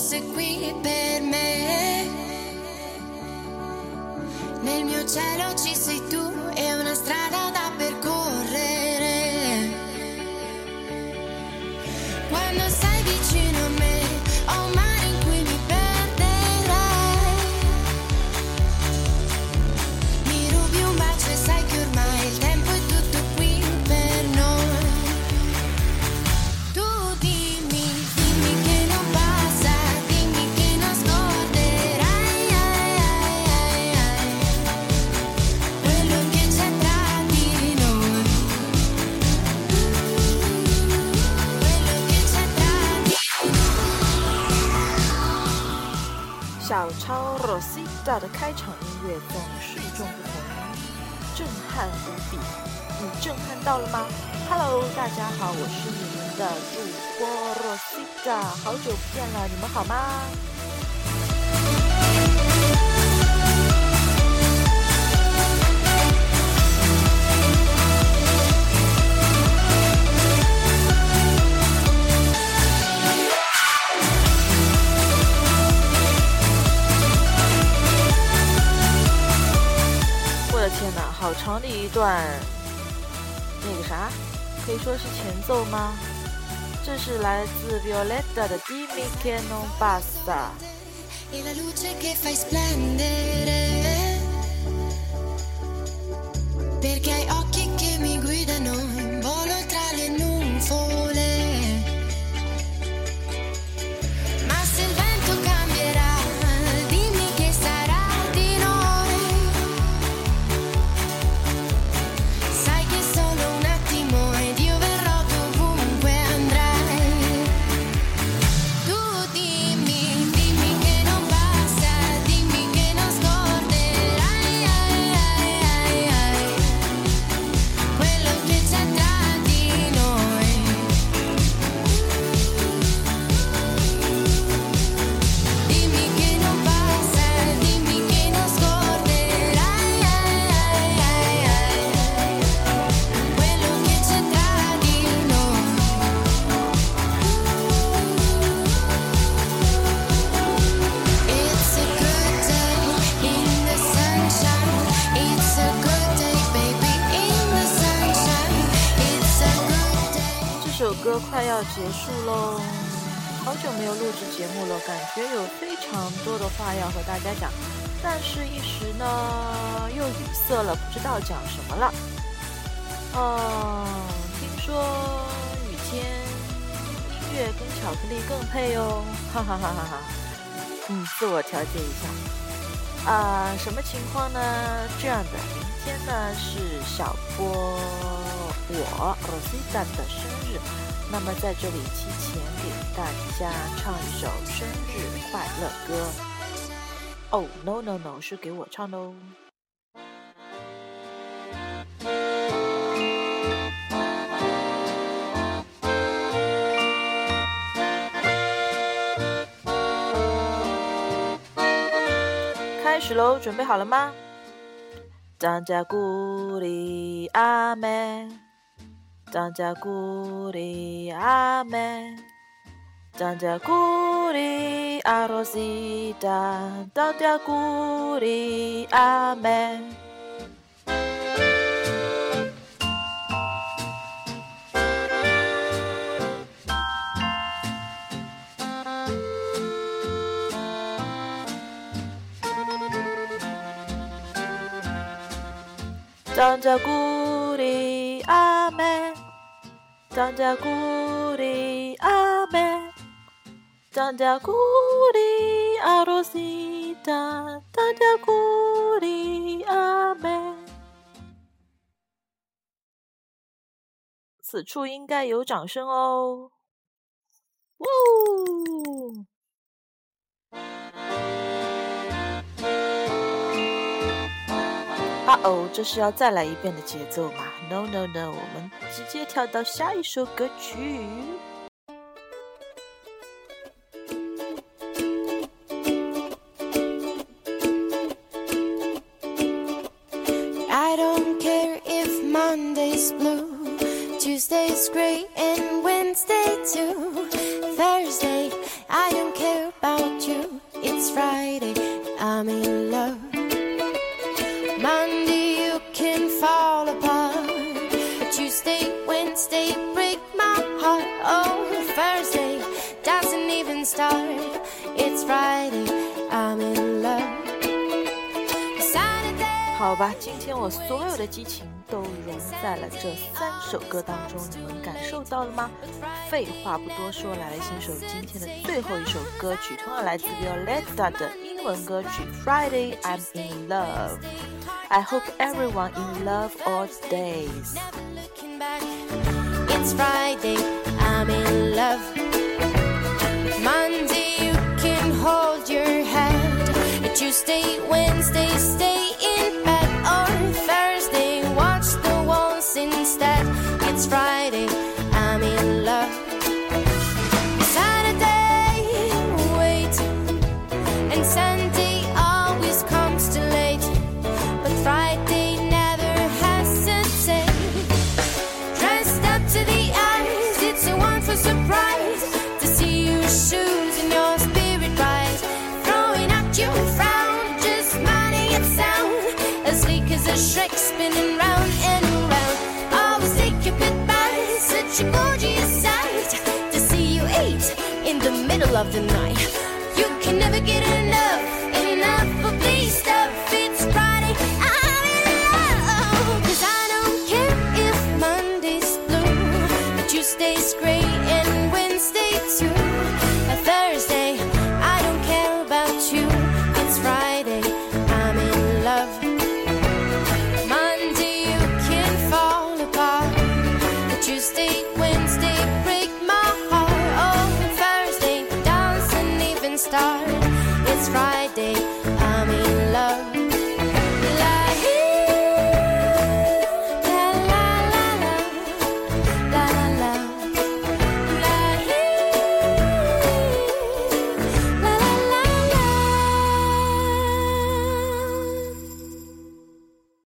fosse qui per me. Nel mio cielo ci sei tu e 小超 Rosita 的开场音乐总是与众不同，震撼无比。你震撼到了吗？Hello，大家好，我是你们的主播 Rosita，好久不见了，你们好吗？好长的一段，那个啥，可以说是前奏吗？这是来自 Violetta 的 Dimmi che non passa 歌快要结束喽，好久没有录制节目了，感觉有非常多的话要和大家讲，但是一时呢又语塞了，不知道讲什么了。嗯，听说雨天音乐跟巧克力更配哦，哈哈哈哈哈。嗯，自我调节一下。啊、什么情况呢？这样的，明天呢是小波我 Rosita 的生日，那么在这里提前给大家唱一首生日快乐歌。哦、no no no，是给我唱的哦。开始喽，准备好了吗？张家鼓里阿妹，张家古里阿妹，张家古里阿罗西达，张家古里阿妹。张家古里阿妹，张家鼓里阿妹，张家鼓里阿罗西达，张家鼓里阿妹。此处应该有掌声哦！哇啊哦，这是要再来一遍的节奏吗？No No No，我们直接跳到下一首歌曲。 I don't care if Monday's blue, Tuesday's gray, and Wednesday too. Thursday, I don't care about I'm in love. Even start. It's Friday, I'm in love. Saturday. 好吧，今天我所有的激情都融在了这三首歌当中，你们感受到了吗？废话不多说，来欣赏今天的最后一首歌曲，同样来自 Violetta 的英文歌曲《Friday I'm in Love》。I hope everyone in love all days. Back. It's Friday, I'm in love. Tuesday, Wednesday, stay such a gorgeous sight to see you eight in the middle of the night. You can never get enough, enough of these stuff. It's Friday, I'm in love. Cause I don't care if Monday's blue, but Tuesday's gray,